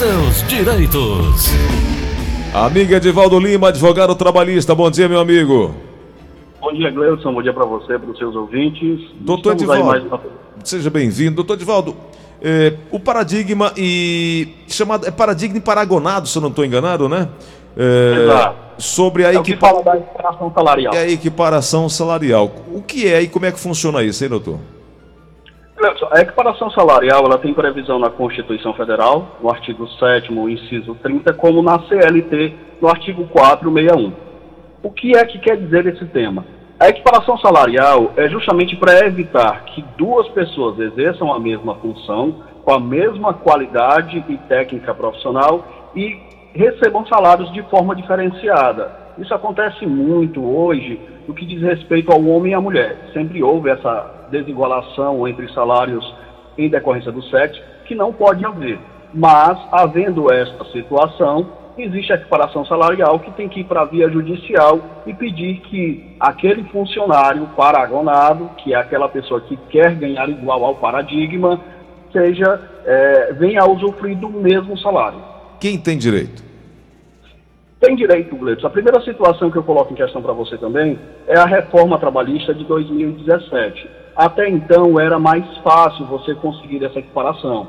seus direitos. Amiga Edivaldo Lima, advogado trabalhista. Bom dia, meu amigo. Bom dia, Gleudson. Bom dia para você, para os seus ouvintes. Doutor Estamos Edivaldo, mais- seja bem-vindo. Doutor Edivaldo, é, o paradigma e... chamado É paradigma paragonado, se eu não estou enganado, né? É, Exato. sobre a, É equipa... fala da equiparação salarial. a equiparação salarial. O que é e como é que funciona isso, hein, doutor? A equiparação salarial ela tem previsão na Constituição Federal, no artigo 7 inciso 30, como na CLT, no artigo 461. O que é que quer dizer esse tema? A equiparação salarial é justamente para evitar que duas pessoas exerçam a mesma função, com a mesma qualidade e técnica profissional e recebam salários de forma diferenciada. Isso acontece muito hoje no que diz respeito ao homem e à mulher. Sempre houve essa desigualação entre salários em decorrência do sexo, que não pode haver. Mas, havendo esta situação, existe a equiparação salarial que tem que ir para a via judicial e pedir que aquele funcionário paragonado, que é aquela pessoa que quer ganhar igual ao paradigma, seja eh, venha a usufruir do mesmo salário. Quem tem direito? Tem direito, Gleudson. A primeira situação que eu coloco em questão para você também é a reforma trabalhista de 2017. Até então era mais fácil você conseguir essa equiparação.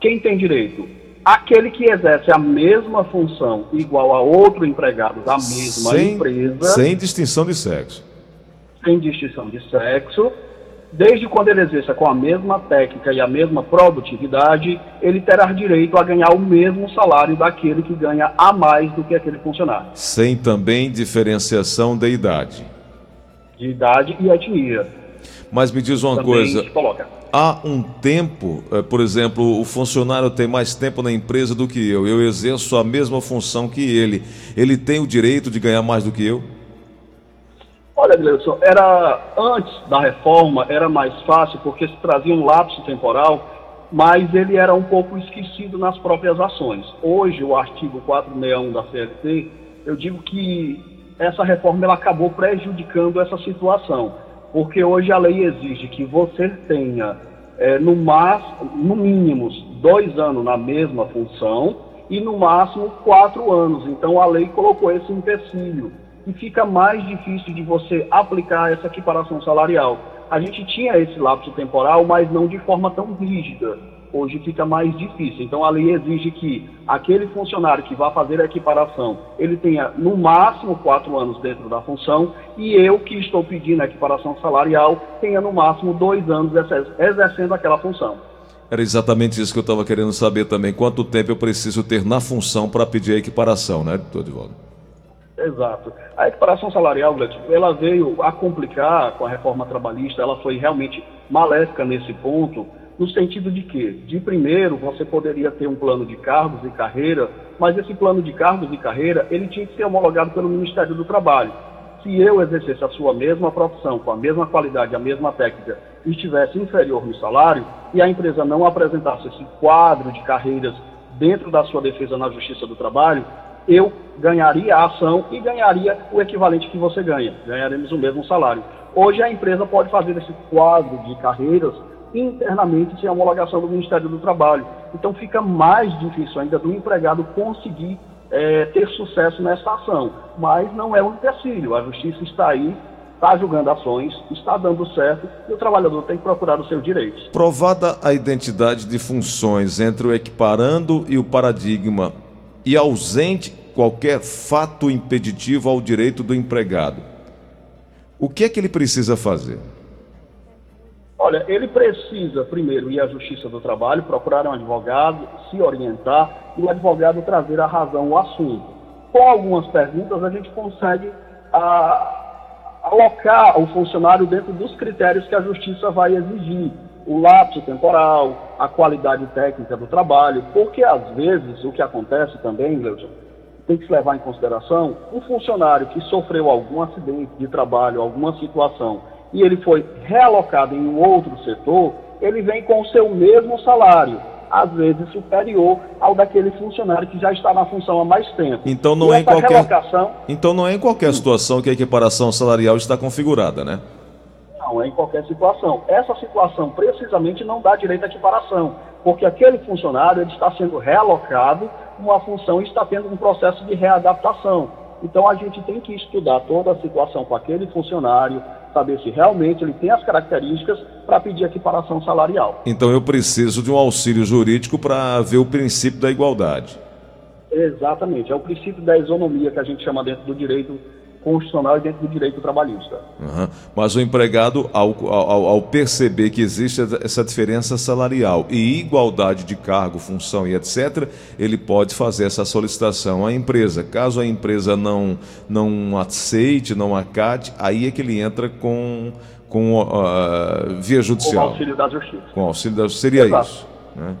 Quem tem direito? Aquele que exerce a mesma função igual a outro empregado da mesma sem, empresa, sem distinção de sexo. sem distinção de sexo, desde quando ele exerça com a mesma técnica e a mesma produtividade, ele terá direito a ganhar o mesmo salário daquele que ganha a mais do que aquele funcionário, Sem também diferenciação de idade. de idade e etnia. Mas me diz uma Também coisa, há um tempo, eh, por exemplo, o funcionário tem mais tempo na empresa do que eu, eu exerço a mesma função que ele, ele tem o direito de ganhar mais do que eu? Olha, Gleudson, era antes da reforma era mais fácil porque se trazia um lapso temporal, mas ele era um pouco esquecido nas próprias ações. Hoje, o artigo 461 da CLT, eu digo que essa reforma ela acabou prejudicando essa situação, porque hoje a lei exige que você tenha eh, no, mas, no mínimo dois anos na mesma função e no máximo quatro anos. Então a lei colocou esse empecilho e fica mais difícil de você aplicar essa equiparação salarial. A gente tinha esse lapso temporal, mas não de forma tão rígida. Hoje fica mais difícil. Então a lei exige que aquele funcionário que vai fazer a equiparação, ele tenha no máximo quatro anos dentro da função e eu que estou pedindo a equiparação salarial tenha no máximo dois anos exer- exercendo aquela função. Era exatamente isso que eu estava querendo saber também. Quanto tempo eu preciso ter na função para pedir a equiparação, né, doutor Edivaldo? Exato. A equiparação salarial, ela veio a complicar com a reforma trabalhista, ela foi realmente maléfica nesse ponto, no sentido de que, de primeiro, você poderia ter um plano de cargos e carreira, mas esse plano de cargos e carreira, ele tinha que ser homologado pelo Ministério do Trabalho. Se eu exercesse a sua mesma profissão, com a mesma qualidade, a mesma técnica, e estivesse inferior no salário, e a empresa não apresentasse esse quadro de carreiras dentro da sua defesa na Justiça do Trabalho, eu ganharia a ação e ganharia o equivalente que você ganha. Ganharemos o mesmo salário. Hoje a empresa pode fazer esse quadro de carreiras internamente sem homologação do Ministério do Trabalho. Então fica mais difícil ainda do empregado conseguir eh, ter sucesso nessa ação. Mas não é um empecilho. A justiça está aí, está julgando ações, está dando certo e o trabalhador tem que procurar os seus direitos. Provada a identidade de funções entre o equiparando e o paradigma e ausente qualquer fato impeditivo ao direito do empregado, o que é que ele precisa fazer? Olha, ele precisa primeiro ir à Justiça do Trabalho, procurar um advogado, se orientar e o advogado trazer a razão ao assunto. Com algumas perguntas, a gente consegue ah, alocar o funcionário dentro dos critérios que a Justiça vai exigir. O lapso temporal, a qualidade técnica do trabalho, porque às vezes o que acontece também, Leudson, tem que se levar em consideração um funcionário que sofreu algum acidente de trabalho, alguma situação, e ele foi realocado em um outro setor, ele vem com o seu mesmo salário, às vezes superior ao daquele funcionário que já está na função há mais tempo. Então não e é em qualquer relocação Então não é em qualquer situação que a equiparação salarial está configurada, né? Não é em qualquer situação. Essa situação precisamente não dá direito à equiparação. porque aquele funcionário ele está sendo realocado uma função e está tendo um processo de readaptação. Então a gente tem que estudar toda a situação com aquele funcionário, saber se realmente ele tem as características para pedir equiparação salarial. Então eu preciso de um auxílio jurídico para ver o princípio da igualdade. Exatamente, é o princípio da isonomia que a gente chama dentro do direito constitucional e dentro do direito trabalhista. Uhum. Mas o empregado, ao, ao, ao, perceber que existe essa diferença salarial e igualdade de cargo, função e etc., ele pode fazer essa solicitação à empresa. Caso a empresa não, não aceite, não acate, aí é que ele entra com, com uh, via judicial. Com auxílio da justiça. Com auxílio da justiça. Seria Exato. isso. Né?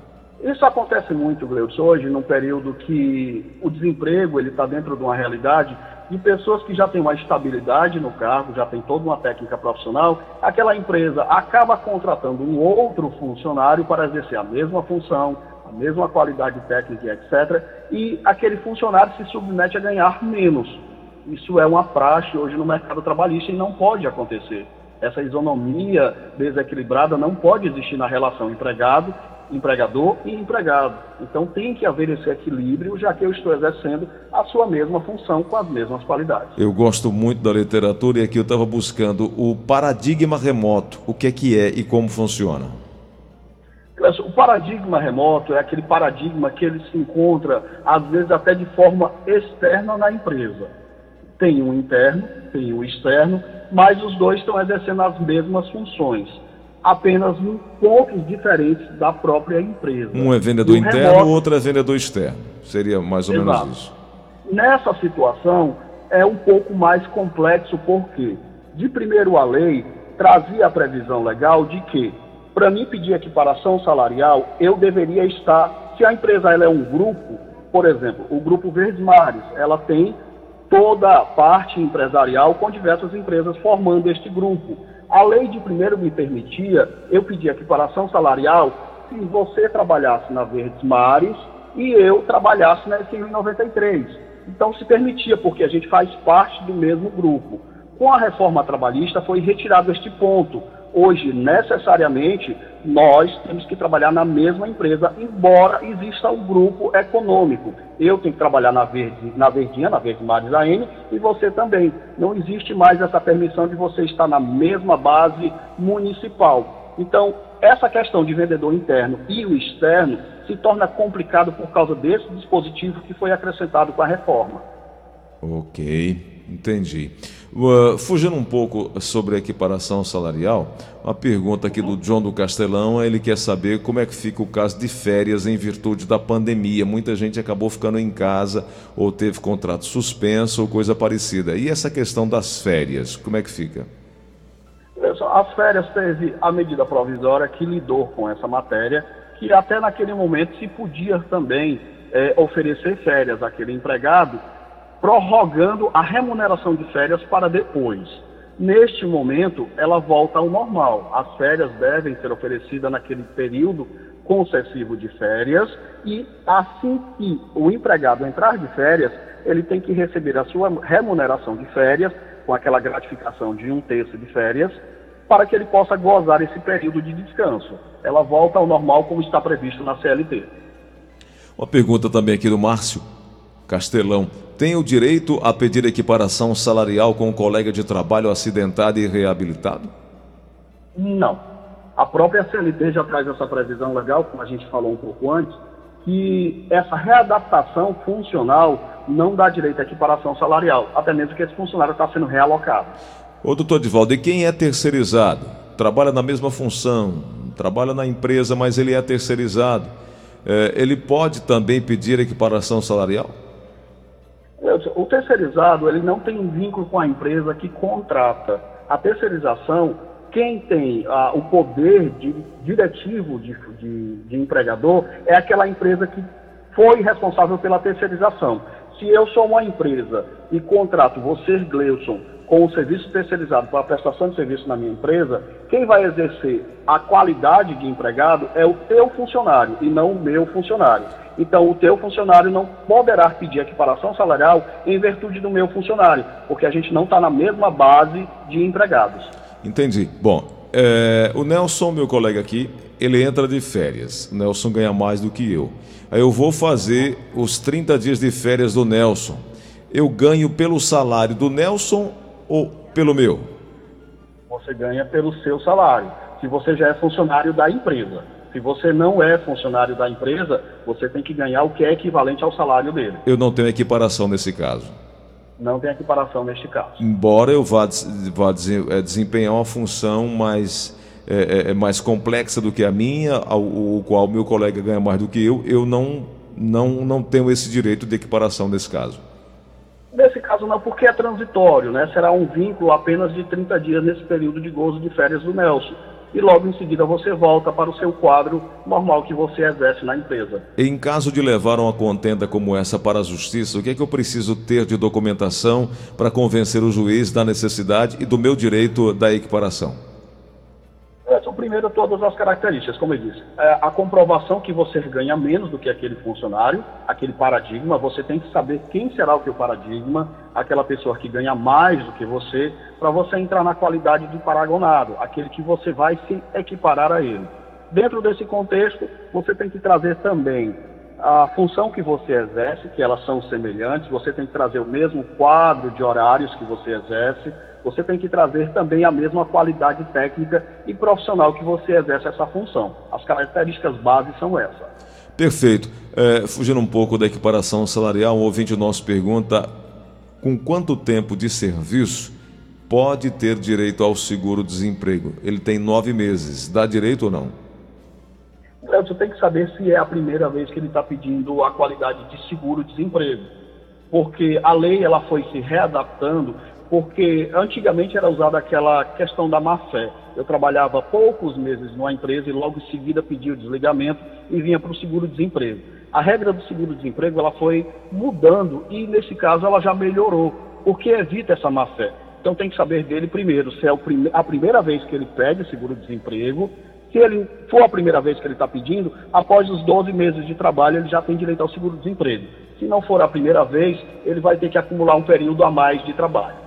Isso acontece muito, Gleudson, hoje, num período que o desemprego ele está dentro de uma realidade de pessoas que já têm uma estabilidade no cargo, já tem toda uma técnica profissional, aquela empresa acaba contratando um outro funcionário para exercer a mesma função, a mesma qualidade técnica, etc. E aquele funcionário se submete a ganhar menos. Isso é uma praxe hoje no mercado trabalhista e não pode acontecer. Essa isonomia desequilibrada não pode existir na relação empregado empregador e empregado. Então tem que haver esse equilíbrio, já que eu estou exercendo a sua mesma função com as mesmas qualidades. Eu gosto muito da literatura e aqui eu estava buscando o paradigma remoto. O que é que é e como funciona? O paradigma remoto é aquele paradigma que ele se encontra, às vezes, até de forma externa na empresa. Tem um interno, tem um externo, mas os dois estão exercendo as mesmas funções apenas em pontos diferentes da própria empresa. Um é vendedor interno, remoto... outro é vendedor externo. Seria mais ou Exato. menos isso. Nessa situação, é um pouco mais complexo, porque, de primeiro, a lei trazia a previsão legal de que, para mim pedir equiparação salarial, eu deveria estar, se a empresa ela é um grupo, por exemplo, o Grupo Verdes Mares, ela tem toda a parte empresarial com diversas empresas formando este grupo. A lei de primeiro me permitia, eu pedir equiparação salarial se você trabalhasse na Verdes Mares e eu trabalhasse na SI 93. Então se permitia, porque a gente faz parte do mesmo grupo. Com a reforma trabalhista foi retirado este ponto. Hoje, necessariamente, nós temos que trabalhar na mesma empresa, embora exista um grupo econômico. Eu tenho que trabalhar na, Verde, na Verdinha, na Verde Mares AM, e você também. Não existe mais essa permissão de você estar na mesma base municipal. Então, essa questão de vendedor interno e o externo se torna complicado por causa desse dispositivo que foi acrescentado com a reforma. Ok. Entendi. Uh, fugindo um pouco sobre a equiparação salarial, uma pergunta aqui do John do Castelão, ele quer saber como é que fica o caso de férias em virtude da pandemia. Muita gente acabou ficando em casa ou teve contrato suspenso ou coisa parecida. E essa questão das férias, como é que fica? As férias teve a medida provisória que lidou com essa matéria, que até naquele momento se podia também é, oferecer férias àquele empregado prorrogando a remuneração de férias para depois. Neste momento, ela volta ao normal. As férias devem ser oferecidas naquele período concessivo de férias e assim que o empregado entrar de férias, ele tem que receber a sua remuneração de férias, com aquela gratificação de um terço de férias, para que ele possa gozar esse período de descanso. Ela volta ao normal como está previsto na CLT. Uma pergunta também aqui do Márcio Castelão tem o direito a pedir equiparação salarial com um colega de trabalho acidentado e reabilitado? Não. A própria CLT já traz essa previsão legal, como a gente falou um pouco antes, que essa readaptação funcional não dá direito à equiparação salarial, até mesmo que esse funcionário está sendo realocado. Ô, doutor Divaldo, e quem é terceirizado? Trabalha na mesma função, trabalha na empresa, mas ele é terceirizado. É, ele pode também pedir equiparação salarial? O terceirizado ele não tem vínculo com a empresa que contrata. A terceirização, quem tem ah, o poder de, diretivo de, de, de empregador é aquela empresa que foi responsável pela terceirização. Se eu sou uma empresa e contrato você, Gleuson, com o serviço terceirizado para a prestação de serviço na minha empresa, quem vai exercer a qualidade de empregado é o teu funcionário e não o meu funcionário. Então, o teu funcionário não poderá pedir equiparação salarial em virtude do meu funcionário, porque a gente não está na mesma base de empregados. Entendi. Bom, é, o Nelson, meu colega aqui, ele entra de férias. O Nelson ganha mais do que eu. Aí eu vou fazer os 30 dias de férias do Nelson. Eu ganho pelo salário do Nelson ou pelo meu? Você ganha pelo seu salário. Se você já é funcionário da empresa. Se você não é funcionário da empresa, você tem que ganhar o que é equivalente ao salário dele. Eu não tenho equiparação nesse caso. Não tem equiparação neste caso. Embora eu vá, vá é, desempenhar uma função mais, é, é, mais complexa do que a minha, ao, o qual meu colega ganha mais do que eu, eu não, não, não tenho esse direito de equiparação nesse caso. Caso não, porque é transitório, né? Será um vínculo apenas de 30 dias nesse período de gozo de férias do Nelson e logo em seguida você volta para o seu quadro normal que você exerce na empresa. Em caso de levar uma contenda como essa para a justiça, o que é que eu preciso ter de documentação para convencer o juiz da necessidade e do meu direito da equiparação? Primeiro todas as características, como eu disse. É, a comprovação que você ganha menos do que aquele funcionário, aquele paradigma, você tem que saber quem será o teu paradigma, aquela pessoa que ganha mais do que você, para você entrar na qualidade de paragonado, aquele que você vai se equiparar a ele. Dentro desse contexto, você tem que trazer também a função que você exerce, que elas são semelhantes, você tem que trazer o mesmo quadro de horários que você exerce, você tem que trazer também a mesma qualidade técnica e profissional que você exerce essa função. As características básicas são essas. Perfeito. É, fugindo um pouco da equiparação salarial, um ouvinte nosso pergunta: com quanto tempo de serviço pode ter direito ao seguro-desemprego? Ele tem nove meses. Dá direito ou não? Você tem que saber se é a primeira vez que ele está pedindo a qualidade de seguro-desemprego. Porque a lei ela foi se readaptando porque antigamente era usada aquela questão da má fé. Eu trabalhava poucos meses numa empresa e logo em seguida pedia o desligamento e vinha para o seguro-desemprego. A regra do seguro-desemprego ela foi mudando e nesse caso ela já melhorou, porque evita essa má fé. Então tem que saber dele primeiro se é a primeira vez que ele pede seguro-desemprego, se ele for a primeira vez que ele está pedindo, após os 12 meses de trabalho ele já tem direito ao seguro-desemprego. Se não for a primeira vez, ele vai ter que acumular um período a mais de trabalho.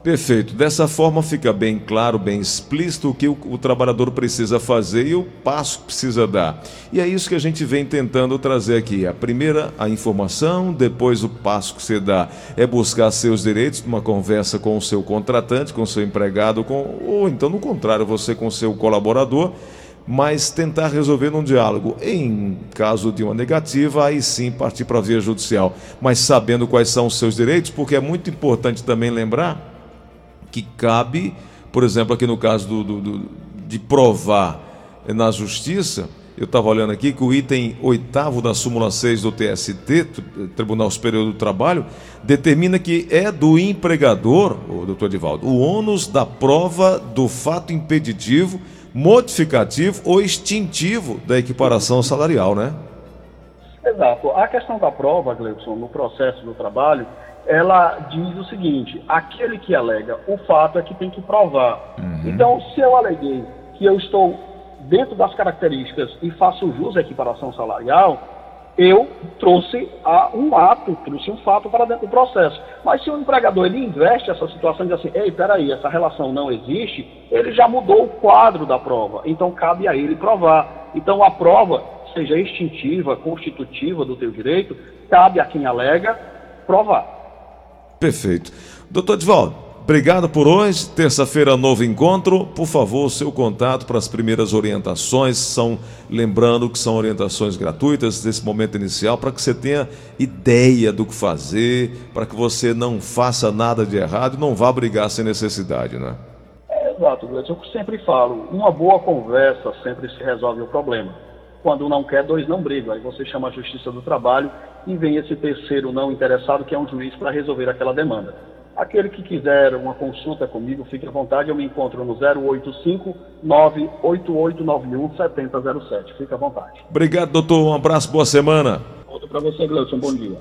Perfeito. Dessa forma fica bem claro, bem explícito o que o, o, trabalhador precisa fazer e o passo que precisa dar. E é isso que a gente vem tentando trazer aqui. A primeira, a informação, depois o passo que você dá é buscar seus direitos numa conversa com o seu contratante, com o seu empregado, com, ou então no contrário, você com o seu colaborador mas tentar resolver num diálogo. Em caso de uma negativa, aí sim partir para a via judicial, mas sabendo quais são os seus direitos, porque é muito importante também lembrar que cabe, por exemplo, aqui no caso do, do, do de provar na justiça, eu estava olhando aqui que o item oitavo da súmula 6 do TST, Tribunal Superior do Trabalho, determina que é do empregador, o doutor Edivaldo, o ônus da prova do fato impeditivo, modificativo ou extintivo da equiparação salarial, né? Exato. A questão da prova, Gleison, no processo do trabalho, ela diz o seguinte: aquele que alega o fato é que tem que provar. Uhum. Então, se eu aleguei que eu estou dentro das características e faço jus à equiparação salarial, eu trouxe a, um ato, trouxe um fato para dentro do processo. Mas se o empregador ele investe essa situação e diz assim, ei, peraí, essa relação não existe, ele já mudou o quadro da prova. Então cabe a ele provar. Então a prova, seja extintiva, constitutiva do teu direito, cabe a quem alega provar. Perfeito. Doutor Edvaldo, obrigado por hoje. Terça-feira, novo encontro. Por favor, seu contato para as primeiras orientações. São, lembrando que são orientações gratuitas nesse momento inicial, para que você tenha ideia do que fazer, para que você não faça nada de errado e não vá brigar sem necessidade, né? É, exato, Gleison. Eu sempre falo, uma boa conversa sempre se resolve o problema. Quando um não quer, dois não brigam. Aí você chama a Justiça do Trabalho e vem esse terceiro não interessado, que é um juiz, para resolver aquela demanda. Aquele que quiser uma consulta comigo, fique à vontade, eu me encontro no 085 98891 7007. Fique à vontade. Obrigado, doutor. Um abraço, boa semana. Outro para você, Gleison. Bom dia.